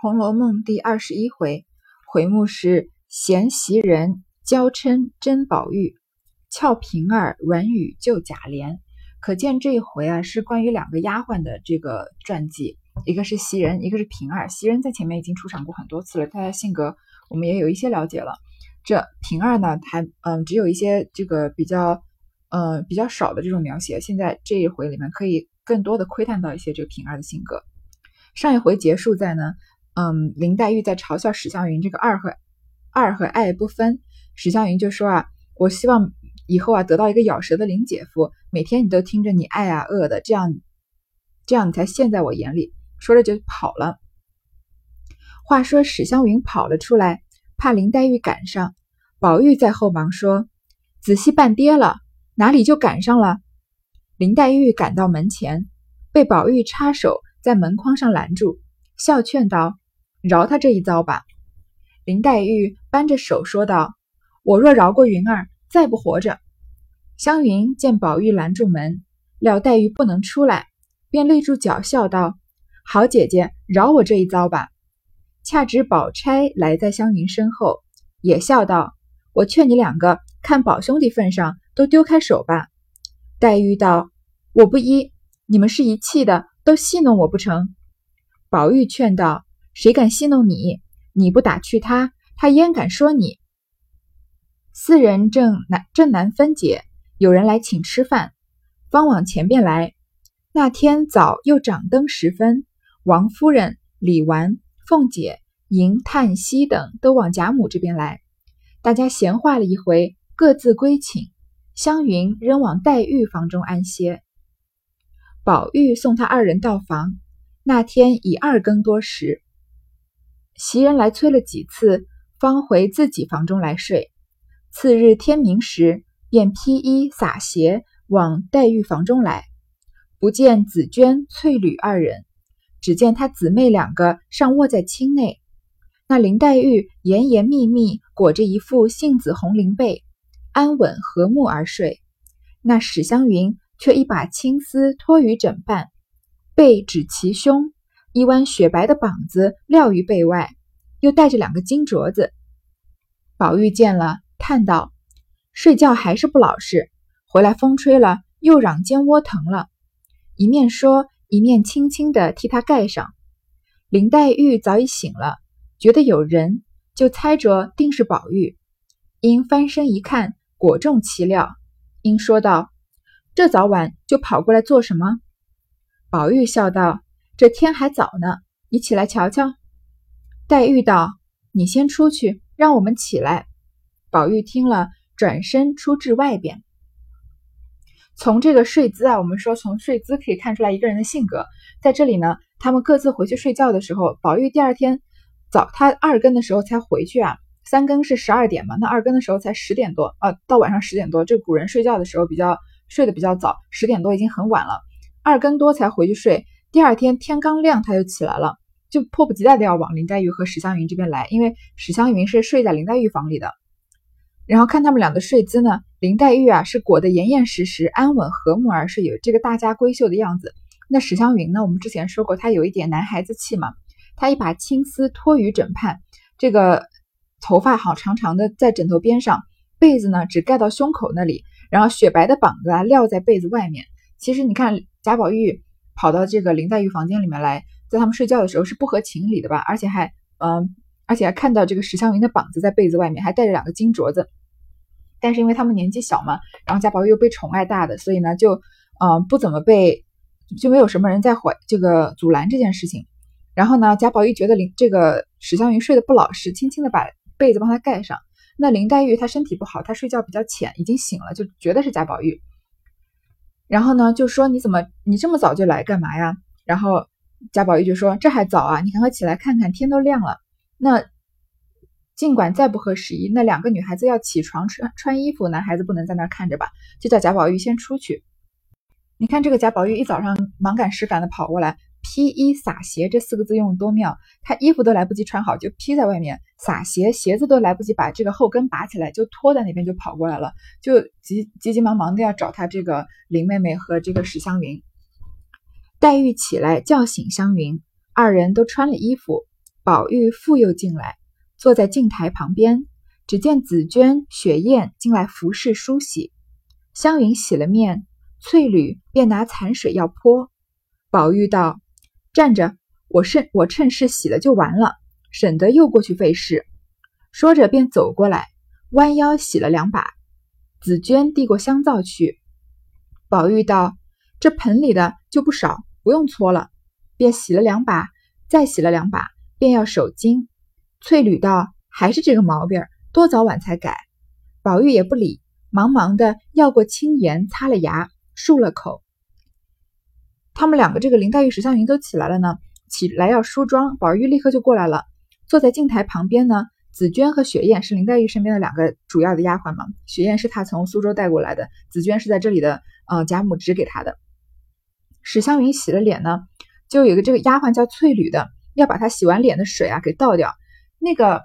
红楼梦》第二十一回，回目是“贤袭人娇嗔甄宝玉，俏平儿软语救贾琏”。可见这一回啊，是关于两个丫鬟的这个传记，一个是袭人，一个是平儿。袭人在前面已经出场过很多次了，她的性格我们也有一些了解了。这平儿呢，还嗯，只有一些这个比较呃比较少的这种描写。现在这一回里面可以更多的窥探到一些这个平儿的性格。上一回结束在呢，嗯，林黛玉在嘲笑史湘云这个二和二和爱不分，史湘云就说啊，我希望以后啊得到一个咬舌的林姐夫，每天你都听着你爱啊恶的，这样这样你才现在我眼里。说着就跑了。话说史湘云跑了出来，怕林黛玉赶上，宝玉在后忙说：“仔细扮爹了，哪里就赶上了？”林黛玉赶到门前，被宝玉插手。在门框上拦住，笑劝道：“饶他这一遭吧。”林黛玉扳着手说道：“我若饶过云儿，再不活着。”湘云见宝玉拦住门，料黛玉不能出来，便立住脚笑道：“好姐姐，饶我这一遭吧。”恰值宝钗来在湘云身后，也笑道：“我劝你两个，看宝兄弟份上，都丢开手吧。”黛玉道：“我不依，你们是一气的。”都戏弄我不成？宝玉劝道：“谁敢戏弄你？你不打趣他，他焉敢说你？”四人正难正难分解，有人来请吃饭，方往前边来。那天早又掌灯时分，王夫人、李纨、凤姐、迎、叹息等都往贾母这边来，大家闲话了一回，各自归寝。湘云仍往黛玉房中安歇。宝玉送他二人到房，那天已二更多时，袭人来催了几次，方回自己房中来睡。次日天明时，便披衣洒鞋往黛玉房中来，不见紫鹃、翠缕二人，只见她姊妹两个尚卧在厅内。那林黛玉严严密密裹着一副杏紫红绫被，安稳和睦而睡。那史湘云。却一把青丝托于枕畔，背指其胸，一弯雪白的膀子撂于背外，又带着两个金镯子。宝玉见了，叹道：“睡觉还是不老实，回来风吹了，又嚷肩窝疼了。”一面说，一面轻轻地替他盖上。林黛玉早已醒了，觉得有人，就猜着定是宝玉，因翻身一看，果中其料，因说道。这早晚就跑过来做什么？宝玉笑道：“这天还早呢，你起来瞧瞧。”黛玉道：“你先出去，让我们起来。”宝玉听了，转身出至外边。从这个睡姿啊，我们说从睡姿可以看出来一个人的性格。在这里呢，他们各自回去睡觉的时候，宝玉第二天早，他二更的时候才回去啊。三更是十二点嘛，那二更的时候才十点多啊，到晚上十点多，这古人睡觉的时候比较。睡得比较早，十点多已经很晚了，二更多才回去睡。第二天天刚亮，他就起来了，就迫不及待的要往林黛玉和史湘云这边来，因为史湘云是睡在林黛玉房里的。然后看他们俩的睡姿呢，林黛玉啊是裹得严严实实、安稳和睦而睡，有这个大家闺秀的样子。那史湘云呢，我们之前说过，她有一点男孩子气嘛，她一把青丝托于枕畔，这个头发好长长的在枕头边上，被子呢只盖到胸口那里。然后雪白的膀子啊撂在被子外面。其实你看贾宝玉跑到这个林黛玉房间里面来，在他们睡觉的时候是不合情理的吧？而且还嗯，而且还看到这个史湘云的膀子在被子外面，还带着两个金镯子。但是因为他们年纪小嘛，然后贾宝玉又被宠爱大的，所以呢就嗯不怎么被，就没有什么人在怀这个阻拦这件事情。然后呢，贾宝玉觉得林这个史湘云睡得不老实，轻轻的把被子帮他盖上。那林黛玉她身体不好，她睡觉比较浅，已经醒了，就觉得是贾宝玉。然后呢，就说你怎么你这么早就来干嘛呀？然后贾宝玉就说这还早啊，你赶快起来看看，天都亮了。那尽管再不合时宜，那两个女孩子要起床穿穿衣服，男孩子不能在那看着吧？就叫贾宝玉先出去。你看这个贾宝玉一早上忙赶时赶的跑过来。披衣洒鞋这四个字用的多妙，他衣服都来不及穿好就披在外面，洒鞋鞋子都来不及把这个后跟拔起来就拖在那边就跑过来了，就急急急忙忙的要找他这个林妹妹和这个史湘云。黛玉起来叫醒湘云，二人都穿了衣服，宝玉复又进来，坐在镜台旁边。只见紫鹃、雪雁进来服侍梳洗。湘云洗了面，翠缕便拿残水要泼。宝玉道：“站着，我趁我趁势洗了就完了，省得又过去费事。”说着便走过来，弯腰洗了两把。紫鹃递过香皂去。宝玉道：“这盆里的就不少，不用搓了。”便洗了两把，再洗了两把，便要手巾。翠缕道：“还是这个毛病，多早晚才改。”宝玉也不理，忙忙的要过青盐，擦了牙，漱了口。他们两个，这个林黛玉、史湘云都起来了呢，起来要梳妆。宝玉立刻就过来了，坐在镜台旁边呢。紫鹃和雪雁是林黛玉身边的两个主要的丫鬟嘛？雪雁是她从苏州带过来的，紫鹃是在这里的，呃，贾母指给她的。史湘云洗了脸呢，就有个这个丫鬟叫翠缕的，要把她洗完脸的水啊给倒掉。那个，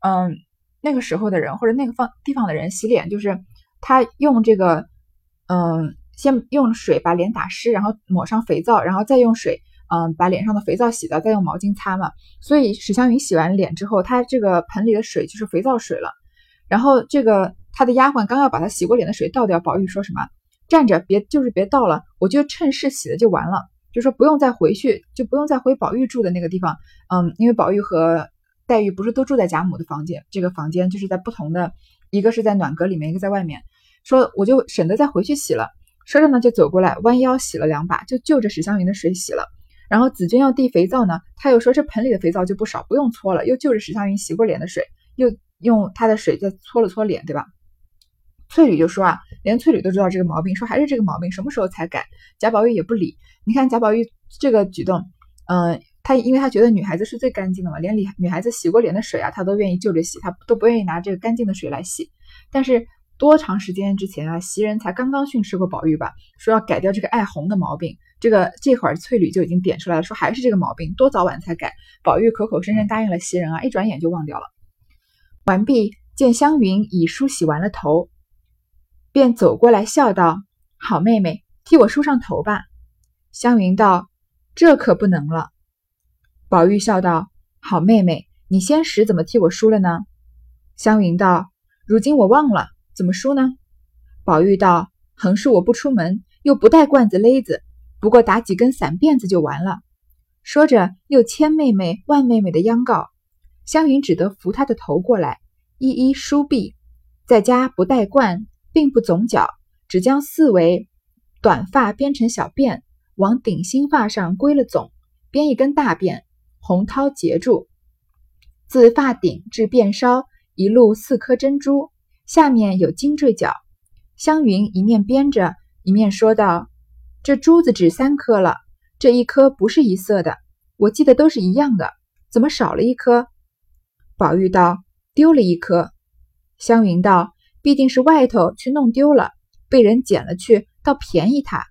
嗯，那个时候的人或者那个方地方的人洗脸，就是他用这个，嗯，先用水把脸打湿，然后抹上肥皂，然后再用水。嗯，把脸上的肥皂洗了，再用毛巾擦嘛。所以史湘云洗完脸之后，她这个盆里的水就是肥皂水了。然后这个她的丫鬟刚要把她洗过脸的水倒掉，宝玉说什么？站着，别就是别倒了，我就趁势洗了就完了，就说不用再回去，就不用再回宝玉住的那个地方。嗯，因为宝玉和黛玉不是都住在贾母的房间，这个房间就是在不同的，一个是在暖阁里面，一个在外面。说我就省得再回去洗了。说着呢，就走过来弯腰洗了两把，就就着史湘云的水洗了。然后紫鹃要递肥皂呢，他又说这盆里的肥皂就不少，不用搓了。又就着史湘云洗过脸的水，又用他的水再搓了搓脸，对吧？翠缕就说啊，连翠缕都知道这个毛病，说还是这个毛病，什么时候才改？贾宝玉也不理。你看贾宝玉这个举动，嗯，他因为他觉得女孩子是最干净的嘛，连女女孩子洗过脸的水啊，他都愿意就着洗，他都不愿意拿这个干净的水来洗。但是。多长时间之前啊，袭人才刚刚训斥过宝玉吧，说要改掉这个爱红的毛病。这个这会儿翠缕就已经点出来了，说还是这个毛病，多早晚才改？宝玉口口声声答应了袭人啊，一转眼就忘掉了。完毕，见湘云已梳洗完了头，便走过来笑道：“好妹妹，替我梳上头吧。”湘云道：“这可不能了。”宝玉笑道：“好妹妹，你先时怎么替我梳了呢？”湘云道：“如今我忘了。”怎么梳呢？宝玉道：“横竖我不出门，又不带罐子勒子，不过打几根散辫子就完了。”说着，又千妹妹万妹妹的央告，湘云只得扶她的头过来，一一梳毕。在家不带冠，并不总角，只将四围短发编成小辫，往顶心发上归了总，编一根大辫，红绦结住，自发顶至辫梢一路四颗珍珠。下面有金坠角，湘云一面编着，一面说道：“这珠子只三颗了，这一颗不是一色的，我记得都是一样的，怎么少了一颗？”宝玉道：“丢了一颗。”湘云道：“必定是外头去弄丢了，被人捡了去，倒便宜他。”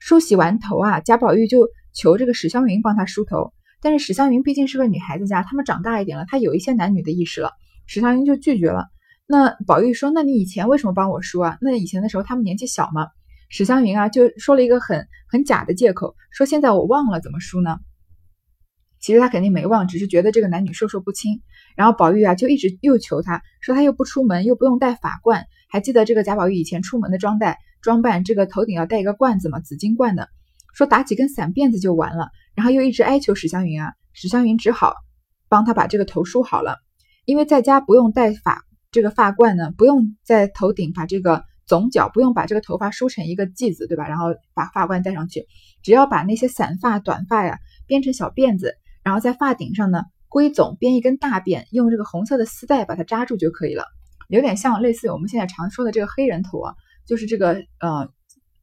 梳洗完头啊，贾宝玉就求这个史湘云帮他梳头，但是史湘云毕竟是个女孩子家，他们长大一点了，她有一些男女的意识了，史湘云就拒绝了。那宝玉说：“那你以前为什么帮我梳啊？那以前的时候他们年纪小嘛。”史湘云啊就说了一个很很假的借口，说现在我忘了怎么梳呢。其实他肯定没忘，只是觉得这个男女授受不亲。然后宝玉啊就一直又求他说他又不出门，又不用戴法冠，还记得这个贾宝玉以前出门的装戴装扮，这个头顶要戴一个冠子嘛，紫金冠的。说打几根散辫子就完了。然后又一直哀求史湘云啊，史湘云只好帮他把这个头梳好了，因为在家不用戴法。这个发冠呢，不用在头顶把这个总角，不用把这个头发梳成一个髻子，对吧？然后把发冠戴上去，只要把那些散发、短发呀编成小辫子，然后在发顶上呢归总编一根大辫，用这个红色的丝带把它扎住就可以了。有点像类似于我们现在常说的这个黑人头啊，就是这个呃，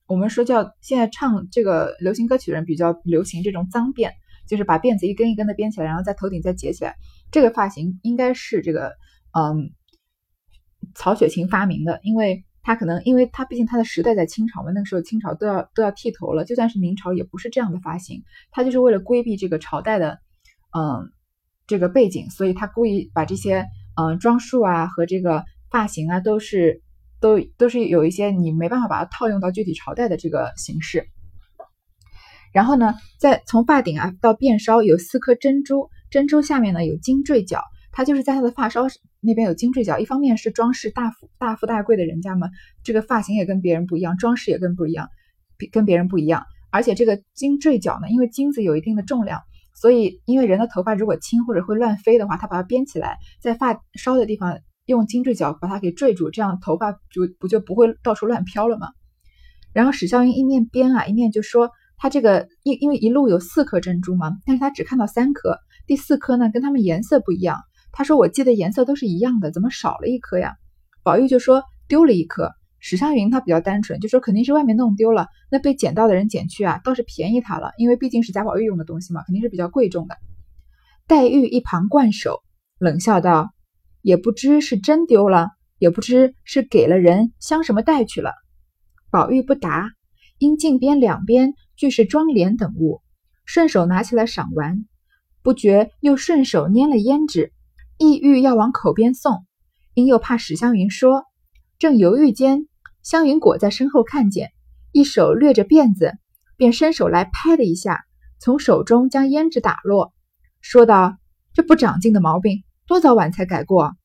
我们说叫现在唱这个流行歌曲的人比较流行这种脏辫，就是把辫子一根一根的编起来，然后在头顶再结起来。这个发型应该是这个嗯。曹雪芹发明的，因为他可能，因为他毕竟他的时代在清朝嘛，那个时候清朝都要都要剃头了，就算是明朝也不是这样的发型，他就是为了规避这个朝代的，嗯，这个背景，所以他故意把这些嗯装束啊和这个发型啊都是都都是有一些你没办法把它套用到具体朝代的这个形式。然后呢，在从发顶啊到辫梢有四颗珍珠，珍珠下面呢有金坠角，它就是在他的发梢那边有金坠角，一方面是装饰大富大富大贵的人家嘛，这个发型也跟别人不一样，装饰也跟不一样，跟别人不一样。而且这个金坠角呢，因为金子有一定的重量，所以因为人的头发如果轻或者会乱飞的话，他把它编起来，在发梢的地方用金坠角把它给坠住，这样头发就不就不会到处乱飘了吗？然后史湘云一面编啊，一面就说他这个因因为一路有四颗珍珠嘛，但是他只看到三颗，第四颗呢跟他们颜色不一样。他说我记得颜色都是一样的，怎么少了一颗呀？宝玉就说丢了一颗。史湘云她比较单纯，就说肯定是外面弄丢了，那被捡到的人捡去啊，倒是便宜他了，因为毕竟是贾宝玉用的东西嘛，肯定是比较贵重的。黛玉一旁惯手，冷笑道：“也不知是真丢了，也不知是给了人镶什么带去了。”宝玉不答，因镜边两边俱是妆奁等物，顺手拿起来赏玩，不觉又顺手拈了胭脂，意欲要往口边送，因又怕史湘云说，正犹豫间。湘云果在身后看见，一手掠着辫子，便伸手来拍了一下，从手中将胭脂打落，说道：“这不长进的毛病，多早晚才改过？”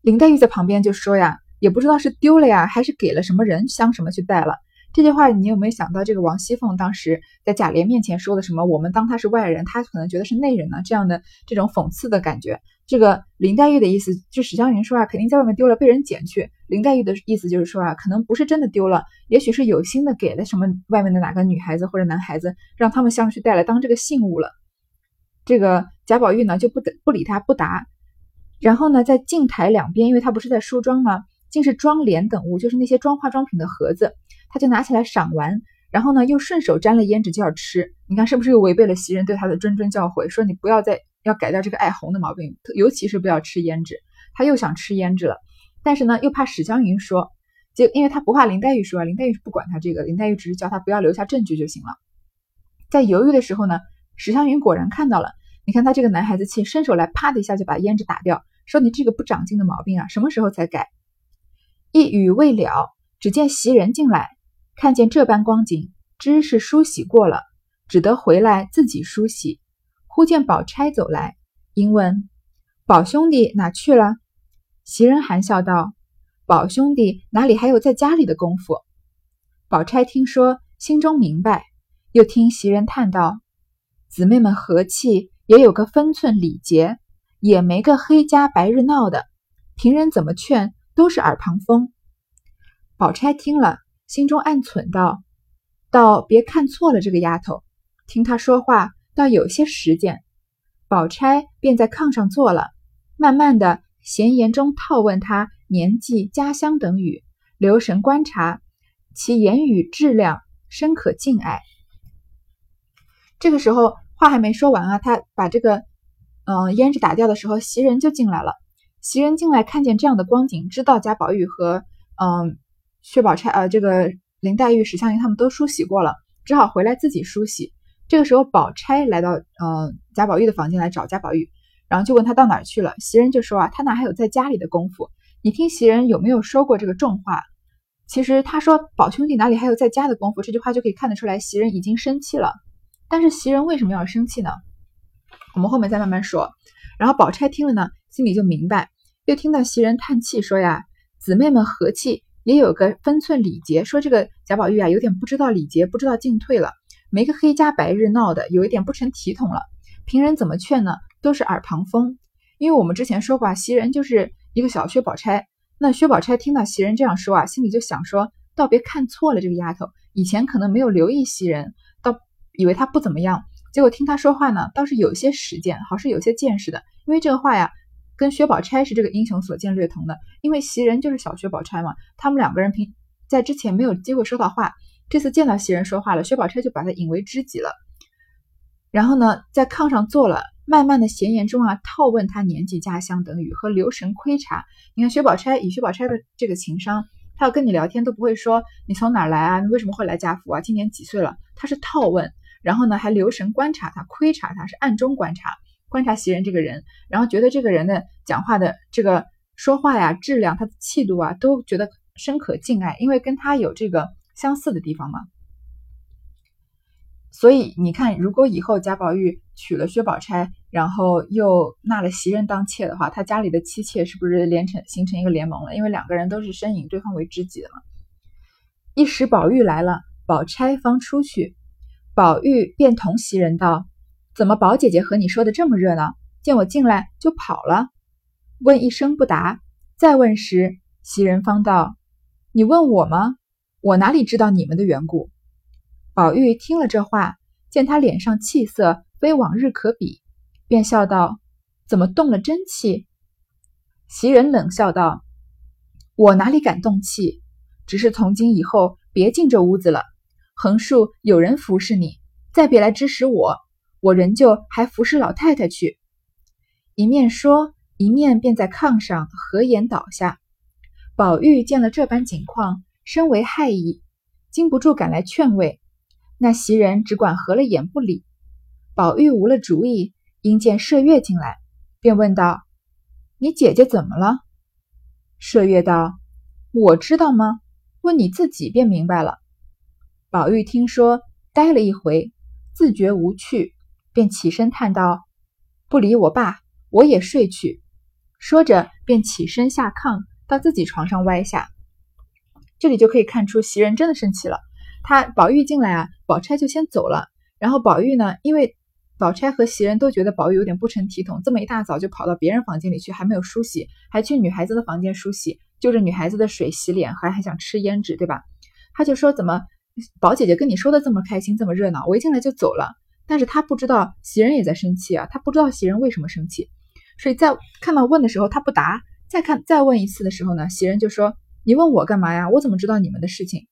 林黛玉在旁边就说：“呀，也不知道是丢了呀，还是给了什么人镶什么去戴了。”这句话你有没有想到，这个王熙凤当时在贾琏面前说的什么？我们当他是外人，他可能觉得是内人呢？这样的这种讽刺的感觉。这个林黛玉的意思，就史湘云说啊，肯定在外面丢了，被人捡去。林黛玉的意思就是说啊，可能不是真的丢了，也许是有心的给了什么外面的哪个女孩子或者男孩子，让他们相去带来当这个信物了。这个贾宝玉呢就不不理他不答，然后呢在镜台两边，因为他不是在梳妆吗？竟是妆奁等物，就是那些装化妆品的盒子，他就拿起来赏玩，然后呢又顺手沾了胭脂就要吃。你看是不是又违背了袭人对他的谆谆教诲，说你不要再。要改掉这个爱红的毛病，尤其是不要吃胭脂。他又想吃胭脂了，但是呢，又怕史湘云说，就因为他不怕林黛玉说，林黛玉是不管他这个，林黛玉只是叫他不要留下证据就行了。在犹豫的时候呢，史湘云果然看到了，你看他这个男孩子气，伸手来啪的一下就把胭脂打掉，说你这个不长进的毛病啊，什么时候才改？一语未了，只见袭人进来，看见这般光景，知是梳洗过了，只得回来自己梳洗。忽见宝钗走来，因问：“宝兄弟哪去了？”袭人含笑道：“宝兄弟哪里还有在家里的功夫？”宝钗听说，心中明白，又听袭人叹道：“姊妹们和气，也有个分寸礼节，也没个黑家白日闹的。平人怎么劝，都是耳旁风。”宝钗听了，心中暗忖道：“倒别看错了这个丫头，听她说话。”倒有些实践，宝钗便在炕上坐了，慢慢的闲言中套问他年纪、家乡等语，留神观察其言语质量，深可敬爱。这个时候话还没说完啊，他把这个嗯胭脂打掉的时候，袭人就进来了。袭人进来看见这样的光景，知道贾宝玉和嗯薛宝钗呃这个林黛玉、史湘云他们都梳洗过了，只好回来自己梳洗。这个时候，宝钗来到呃贾宝玉的房间来找贾宝玉，然后就问他到哪儿去了。袭人就说啊，他哪还有在家里的功夫？你听袭人有没有说过这个重话？其实他说宝兄弟哪里还有在家的功夫，这句话就可以看得出来，袭人已经生气了。但是袭人为什么要生气呢？我们后面再慢慢说。然后宝钗听了呢，心里就明白，又听到袭人叹气说呀，姊妹们和气也有个分寸礼节，说这个贾宝玉啊有点不知道礼节，不知道进退了。没个黑家白日闹的，有一点不成体统了。平人怎么劝呢？都是耳旁风。因为我们之前说过啊，袭人就是一个小薛宝钗。那薛宝钗听到袭人这样说啊，心里就想说：倒别看错了这个丫头。以前可能没有留意袭人，倒以为她不怎么样。结果听她说话呢，倒是有些实践，好是有些见识的。因为这个话呀，跟薛宝钗是这个英雄所见略同的。因为袭人就是小薛宝钗嘛，他们两个人平在之前没有机会说到话。这次见到袭人说话了，薛宝钗就把他引为知己了。然后呢，在炕上坐了，慢慢的闲言中啊，套问他年纪、家乡等语和留神窥察。你看薛宝钗以薛宝钗的这个情商，她要跟你聊天都不会说你从哪儿来啊，你为什么会来家府啊，今年几岁了？他是套问，然后呢还留神观察他，窥察他是暗中观察，观察袭人这个人，然后觉得这个人的讲话的这个说话呀质量，他的气度啊，都觉得深可敬爱，因为跟他有这个。相似的地方嘛？所以你看，如果以后贾宝玉娶了薛宝钗，然后又纳了袭人当妾的话，他家里的妻妾是不是连成形成一个联盟了？因为两个人都是深引对方为知己的嘛。一时宝玉来了，宝钗方出去，宝玉便同袭人道：“怎么宝姐姐和你说的这么热闹？见我进来就跑了？”问一声不答，再问时，袭人方道：“你问我吗？我哪里知道你们的缘故？”宝玉听了这话，见他脸上气色非往日可比，便笑道：“怎么动了真气？”袭人冷笑道：“我哪里敢动气？只是从今以后别进这屋子了。横竖有人服侍你，再别来指使我，我仍旧还服侍老太太去。”一面说，一面便在炕上合眼倒下。宝玉见了这般景况，深为害意，禁不住赶来劝慰。那袭人只管合了眼不理，宝玉无了主意，因见麝月进来，便问道：“你姐姐怎么了？”麝月道：“我知道吗？问你自己便明白了。”宝玉听说，呆了一回，自觉无趣，便起身叹道：“不理我爸，我也睡去。”说着，便起身下炕，到自己床上歪下。这里就可以看出，袭人真的生气了。他宝玉进来啊，宝钗就先走了。然后宝玉呢，因为宝钗和袭人都觉得宝玉有点不成体统，这么一大早就跑到别人房间里去，还没有梳洗，还去女孩子的房间梳洗，就着女孩子的水洗脸，还还想吃胭脂，对吧？他就说怎么宝姐姐跟你说的这么开心，这么热闹，我一进来就走了。但是他不知道袭人也在生气啊，他不知道袭人为什么生气，所以在看到问的时候他不答，再看再问一次的时候呢，袭人就说你问我干嘛呀？我怎么知道你们的事情？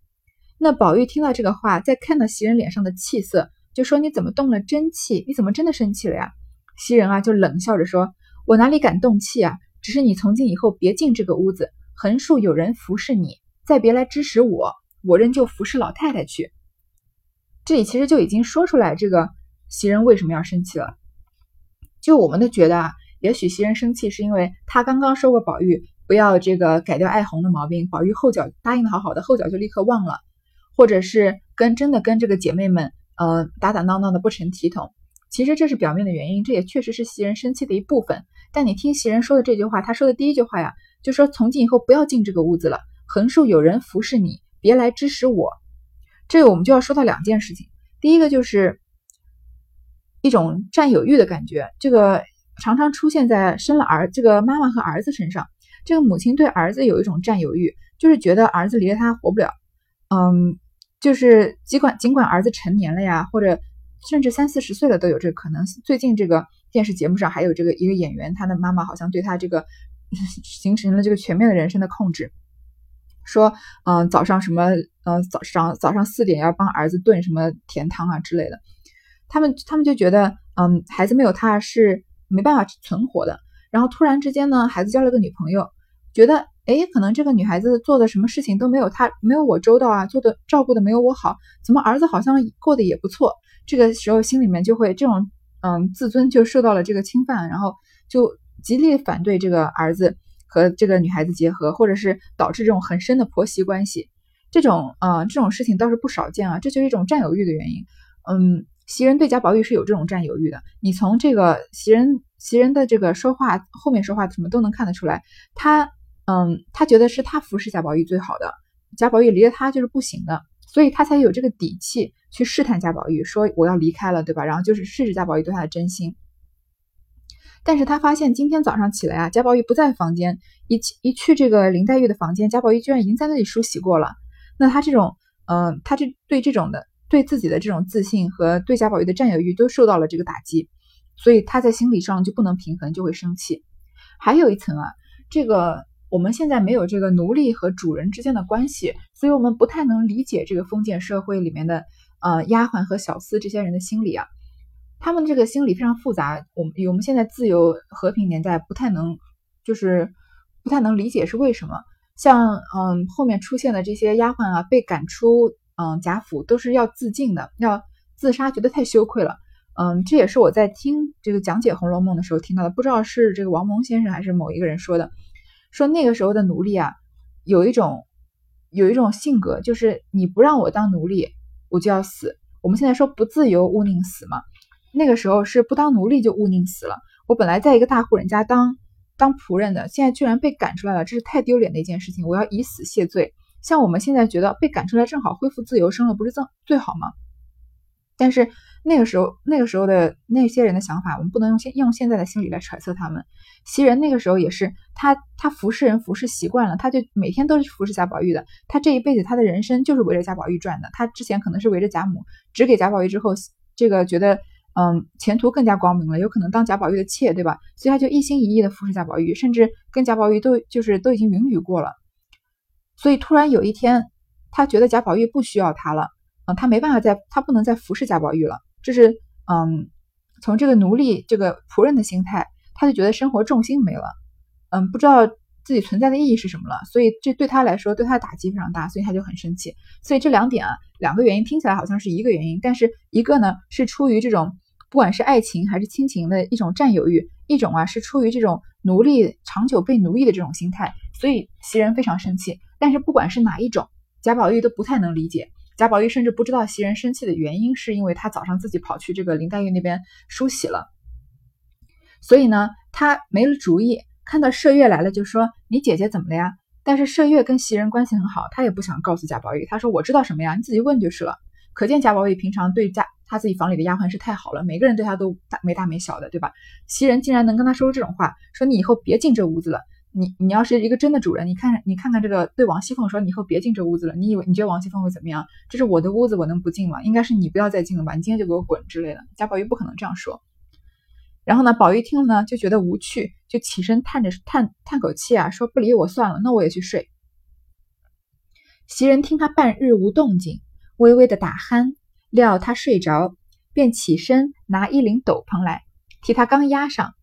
那宝玉听到这个话，再看到袭人脸上的气色，就说：“你怎么动了真气？你怎么真的生气了呀？”袭人啊，就冷笑着说：“我哪里敢动气啊？只是你从今以后别进这个屋子，横竖有人服侍你，再别来指使我，我仍旧服侍老太太去。”这里其实就已经说出来，这个袭人为什么要生气了。就我们的觉得啊，也许袭人生气是因为她刚刚说过宝玉不要这个改掉爱红的毛病，宝玉后脚答应的好好的，后脚就立刻忘了。或者是跟真的跟这个姐妹们，呃，打打闹闹的不成体统，其实这是表面的原因，这也确实是袭人生气的一部分。但你听袭人说的这句话，她说的第一句话呀，就说从今以后不要进这个屋子了，横竖有人服侍你，别来指使我。这个我们就要说到两件事情，第一个就是一种占有欲的感觉，这个常常出现在生了儿这个妈妈和儿子身上，这个母亲对儿子有一种占有欲，就是觉得儿子离了他活不了，嗯。就是尽管尽管儿子成年了呀，或者甚至三四十岁了都有这个可能。最近这个电视节目上还有这个一个演员，他的妈妈好像对他这个 形成了这个全面的人生的控制，说嗯早上什么嗯早上早上四点要帮儿子炖什么甜汤啊之类的。他们他们就觉得嗯孩子没有他是没办法存活的。然后突然之间呢，孩子交了个女朋友，觉得。哎，可能这个女孩子做的什么事情都没有她没有我周到啊，做的照顾的没有我好，怎么儿子好像过得也不错？这个时候心里面就会这种嗯自尊就受到了这个侵犯，然后就极力反对这个儿子和这个女孩子结合，或者是导致这种很深的婆媳关系。这种嗯这种事情倒是不少见啊，这就是一种占有欲的原因。嗯，袭人对贾宝玉是有这种占有欲的，你从这个袭人袭人的这个说话后面说话什么都能看得出来，他。嗯，他觉得是他服侍贾宝玉最好的，贾宝玉离了他就是不行的，所以他才有这个底气去试探贾宝玉，说我要离开了，对吧？然后就是试试贾宝玉对他的真心。但是他发现今天早上起来啊，贾宝玉不在房间，一一去这个林黛玉的房间，贾宝玉居然已经在那里梳洗过了。那他这种，嗯，他这对这种的对自己的这种自信和对贾宝玉的占有欲都受到了这个打击，所以他在心理上就不能平衡，就会生气。还有一层啊，这个。我们现在没有这个奴隶和主人之间的关系，所以我们不太能理解这个封建社会里面的呃丫鬟和小厮这些人的心理啊。他们这个心理非常复杂，我们我们现在自由和平年代不太能就是不太能理解是为什么。像嗯后面出现的这些丫鬟啊，被赶出嗯贾府都是要自尽的，要自杀，觉得太羞愧了。嗯，这也是我在听这个讲解《红楼梦》的时候听到的，不知道是这个王蒙先生还是某一个人说的。说那个时候的奴隶啊，有一种有一种性格，就是你不让我当奴隶，我就要死；我们现在说不自由勿宁死嘛，那个时候是不当奴隶就勿宁死了。我本来在一个大户人家当当仆人的，现在居然被赶出来了，这是太丢脸的一件事情，我要以死谢罪。像我们现在觉得被赶出来正好恢复自由生了，不是正最好吗？但是那个时候，那个时候的那些人的想法，我们不能用现用现在的心理来揣测他们。袭人那个时候也是，他他服侍人服侍习惯了，他就每天都是服侍贾宝玉的。他这一辈子他的人生就是围着贾宝玉转的。他之前可能是围着贾母，只给贾宝玉之后，这个觉得嗯前途更加光明了，有可能当贾宝玉的妾，对吧？所以他就一心一意的服侍贾宝玉，甚至跟贾宝玉都就是都已经云雨过了。所以突然有一天，他觉得贾宝玉不需要他了。嗯，他没办法再，他不能再服侍贾宝玉了。这是，嗯，从这个奴隶、这个仆人的心态，他就觉得生活重心没了，嗯，不知道自己存在的意义是什么了。所以这对他来说，对他的打击非常大，所以他就很生气。所以这两点啊，两个原因听起来好像是一个原因，但是一个呢是出于这种不管是爱情还是亲情的一种占有欲，一种啊是出于这种奴隶长久被奴役的这种心态。所以袭人非常生气。但是不管是哪一种，贾宝玉都不太能理解。贾宝玉甚至不知道袭人生气的原因，是因为他早上自己跑去这个林黛玉那边梳洗了，所以呢，他没了主意。看到麝月来了，就说：“你姐姐怎么了呀？”但是麝月跟袭人关系很好，他也不想告诉贾宝玉。他说：“我知道什么呀？你自己问就是了。”可见贾宝玉平常对家他自己房里的丫鬟是太好了，每个人对他都大没大没小的，对吧？袭人竟然能跟他说出这种话，说你以后别进这屋子了。你你要是一个真的主人，你看你看看这个对王熙凤说，你以后别进这屋子了。你以为你觉得王熙凤会怎么样？这是我的屋子，我能不进吗？应该是你不要再进了吧？你今天就给我滚之类的。贾宝玉不可能这样说。然后呢，宝玉听了呢，就觉得无趣，就起身叹着叹叹口气啊，说不理我算了，那我也去睡。袭人听他半日无动静，微微的打鼾，料他睡着，便起身拿一领斗篷来，替他刚压上。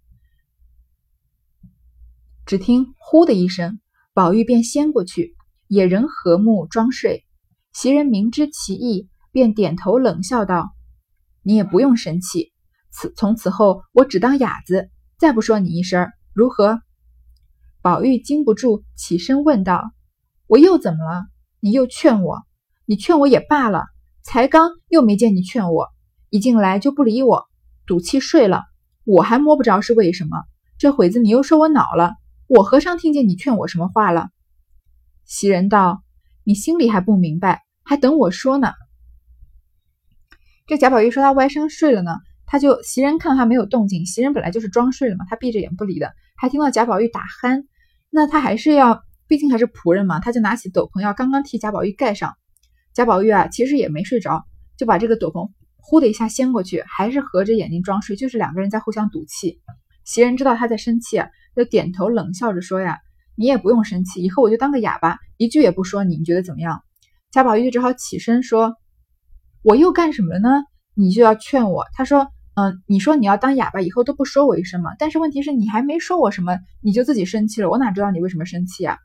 只听“呼”的一声，宝玉便掀过去，也仍和睦装睡。袭人明知其意，便点头冷笑道：“你也不用生气，此从此后我只当哑子，再不说你一声，如何？”宝玉禁不住起身问道：“我又怎么了？你又劝我？你劝我也罢了，才刚又没见你劝我，一进来就不理我，赌气睡了，我还摸不着是为什么。这会子你又说我恼了。”我和尚听见你劝我什么话了？袭人道：“你心里还不明白，还等我说呢。”这贾宝玉说他歪身睡了呢，他就袭人看他没有动静，袭人本来就是装睡了嘛，他闭着眼不理的，还听到贾宝玉打鼾，那他还是要，毕竟还是仆人嘛，他就拿起斗篷要刚刚替贾宝玉盖上。贾宝玉啊，其实也没睡着，就把这个斗篷呼的一下掀过去，还是合着眼睛装睡，就是两个人在互相赌气。袭人知道他在生气。就点头冷笑着说：“呀，你也不用生气，以后我就当个哑巴，一句也不说你，你觉得怎么样？”贾宝玉只好起身说：“我又干什么了呢？你就要劝我。”他说：“嗯，你说你要当哑巴，以后都不说我一声嘛。但是问题是你还没说我什么，你就自己生气了，我哪知道你为什么生气啊？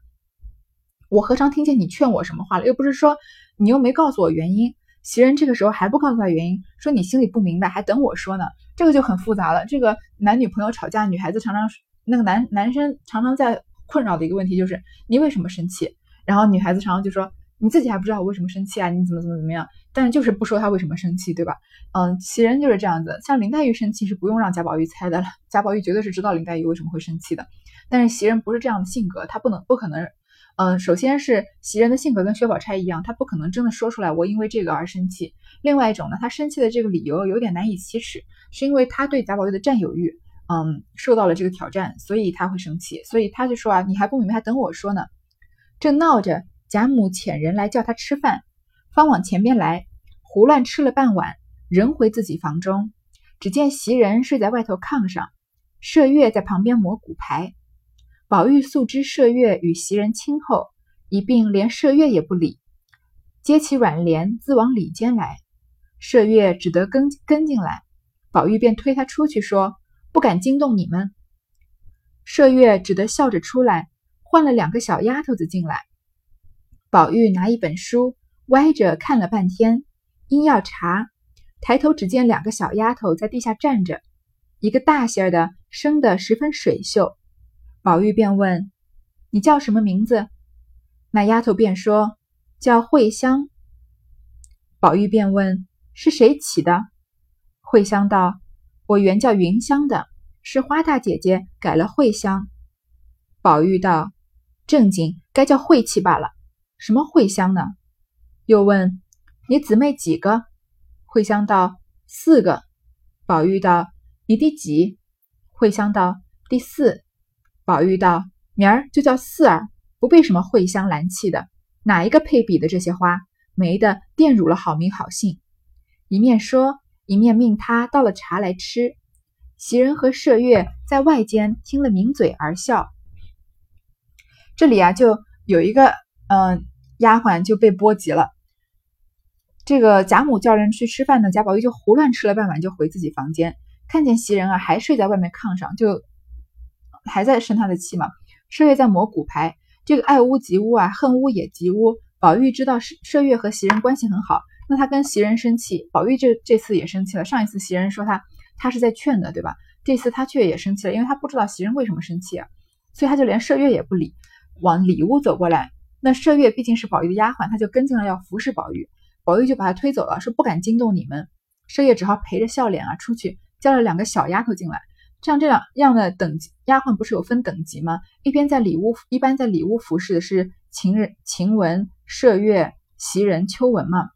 我何尝听见你劝我什么话了？又不是说你又没告诉我原因。”袭人这个时候还不告诉他原因，说你心里不明白，还等我说呢。这个就很复杂了。这个男女朋友吵架，女孩子常常。那个男男生常常在困扰的一个问题就是你为什么生气？然后女孩子常常就说你自己还不知道我为什么生气啊？你怎么怎么怎么样？但就是不说他为什么生气，对吧？嗯，袭人就是这样子。像林黛玉生气是不用让贾宝玉猜的了，贾宝玉绝对是知道林黛玉为什么会生气的。但是袭人不是这样的性格，她不能不可能。嗯，首先是袭人的性格跟薛宝钗一样，她不可能真的说出来我因为这个而生气。另外一种呢，她生气的这个理由有点难以启齿，是因为她对贾宝玉的占有欲。嗯，受到了这个挑战，所以他会生气，所以他就说啊，你还不明白，等我说呢。正闹着，贾母遣人来叫他吃饭，方往前边来，胡乱吃了半碗，仍回自己房中。只见袭人睡在外头炕上，麝月在旁边磨骨牌。宝玉素知麝月与袭人亲厚，一并连麝月也不理，接起软帘自往里间来。麝月只得跟跟进来，宝玉便推他出去说。不敢惊动你们，麝月只得笑着出来，换了两个小丫头子进来。宝玉拿一本书，歪着看了半天，因要查，抬头只见两个小丫头在地下站着，一个大些儿的，生得十分水秀。宝玉便问：“你叫什么名字？”那丫头便说：“叫慧香。”宝玉便问：“是谁起的？慧香道：“我原叫云香的，是花大姐姐改了慧香。”宝玉道：“正经该叫晦气罢了，什么慧香呢？”又问：“你姊妹几个？”慧香道：“四个。”宝玉道：“你第几？”慧香道：“第四。”宝玉道：“明儿就叫四儿，不被什么茴香兰气的，哪一个配比的这些花，没的玷辱了好名好姓。”一面说，一面命他倒了茶来吃。袭人和麝月在外间听了抿嘴而笑。这里啊，就有一个嗯丫鬟就被波及了。这个贾母叫人去吃饭呢，贾宝玉就胡乱吃了半碗，就回自己房间，看见袭人啊还睡在外面炕上，就还在生他的气嘛。麝月在磨骨牌，这个爱屋及乌啊，恨屋也及乌。宝玉知道麝麝月和袭人关系很好。那他跟袭人生气，宝玉这这次也生气了。上一次袭人说他他是在劝的，对吧？这次他却也生气了，因为他不知道袭人为什么生气啊，所以他就连麝月也不理，往里屋走过来。那麝月毕竟是宝玉的丫鬟，他就跟进来要服侍宝玉。宝玉就把他推走了，说不敢惊动你们。麝月只好陪着笑脸啊出去，叫了两个小丫头进来。像这两样的等级丫鬟不是有分等级吗？一边在里屋，一般在里屋服侍的是晴人、晴雯、麝月、袭人、秋纹嘛。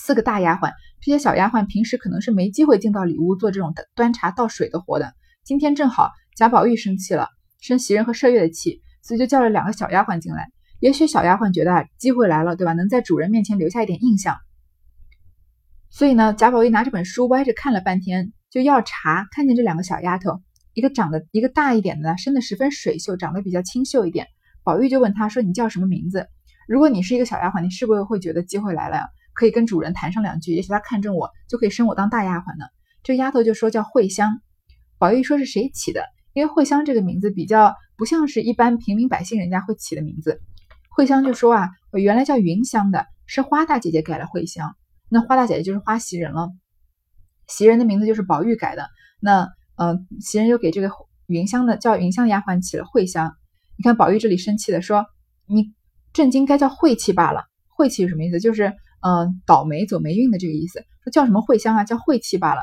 四个大丫鬟，这些小丫鬟平时可能是没机会进到里屋做这种端茶倒水的活的。今天正好贾宝玉生气了，生袭人和麝月的气，所以就叫了两个小丫鬟进来。也许小丫鬟觉得机会来了，对吧？能在主人面前留下一点印象。所以呢，贾宝玉拿着本书歪着看了半天，就要茶，看见这两个小丫头，一个长得一个大一点的，生的十分水秀，长得比较清秀一点。宝玉就问他说：“你叫什么名字？如果你是一个小丫鬟，你是不是会觉得机会来了呀？”可以跟主人谈上两句，也许他看中我，就可以升我当大丫鬟呢。这丫头就说叫慧香，宝玉说是谁起的？因为慧香这个名字比较不像是一般平民百姓人家会起的名字。慧香就说啊，我原来叫云香的，是花大姐姐改了慧香。那花大姐姐就是花袭人了，袭人的名字就是宝玉改的。那嗯，袭人又给这个云香的叫云香的丫鬟起了慧香。你看宝玉这里生气的说，你正经该叫晦气罢了。晦气是什么意思？就是。嗯，倒霉走霉运的这个意思，说叫什么慧香啊，叫晦气罢了。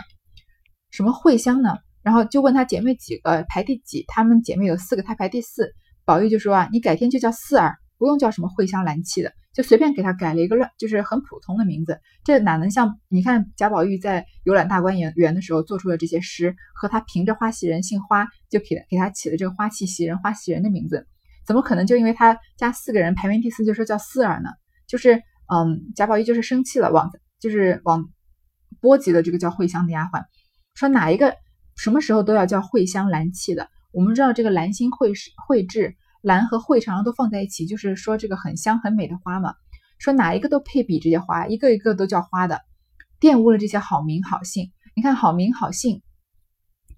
什么慧香呢？然后就问他姐妹几个，排第几？她们姐妹有四个，她排第四。宝玉就说啊，你改天就叫四儿，不用叫什么慧香兰气的，就随便给他改了一个乱，就是很普通的名字。这哪能像你看贾宝玉在游览大观园园的时候做出的这些诗，和他凭着花袭人姓花，就给给他起了这个花气袭人、花袭人的名字，怎么可能就因为他家四个人排名第四就说叫四儿呢？就是。嗯，贾宝玉就是生气了，往就是往波及了这个叫慧香的丫鬟，说哪一个什么时候都要叫慧香兰气的。我们知道这个兰心慧是慧质，兰和慧常常都放在一起，就是说这个很香很美的花嘛。说哪一个都配比这些花，一个一个都叫花的，玷污了这些好名好姓。你看好名好姓，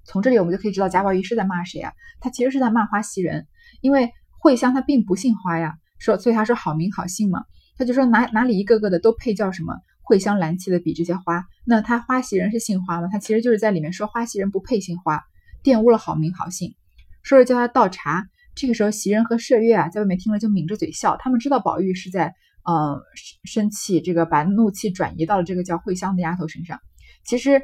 从这里我们就可以知道贾宝玉是在骂谁啊？他其实是在骂花袭人，因为慧香她并不姓花呀，说所以他说好名好姓嘛。他就说哪哪里一个个的都配叫什么茴香兰气的比这些花，那他花袭人是姓花吗？他其实就是在里面说花袭人不配姓花，玷污了好名好姓。说着叫他倒茶，这个时候袭人和麝月啊在外面听了就抿着嘴笑，他们知道宝玉是在呃生气，这个把怒气转移到了这个叫茴香的丫头身上。其实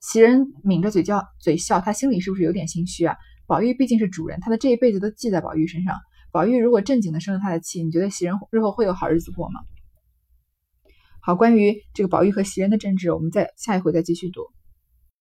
袭人抿着嘴叫嘴笑，他心里是不是有点心虚啊？宝玉毕竟是主人，他的这一辈子都记在宝玉身上。宝玉如果正经的生了他的气，你觉得袭人日后会有好日子过吗？好，关于这个宝玉和袭人的争执，我们再下一回再继续读。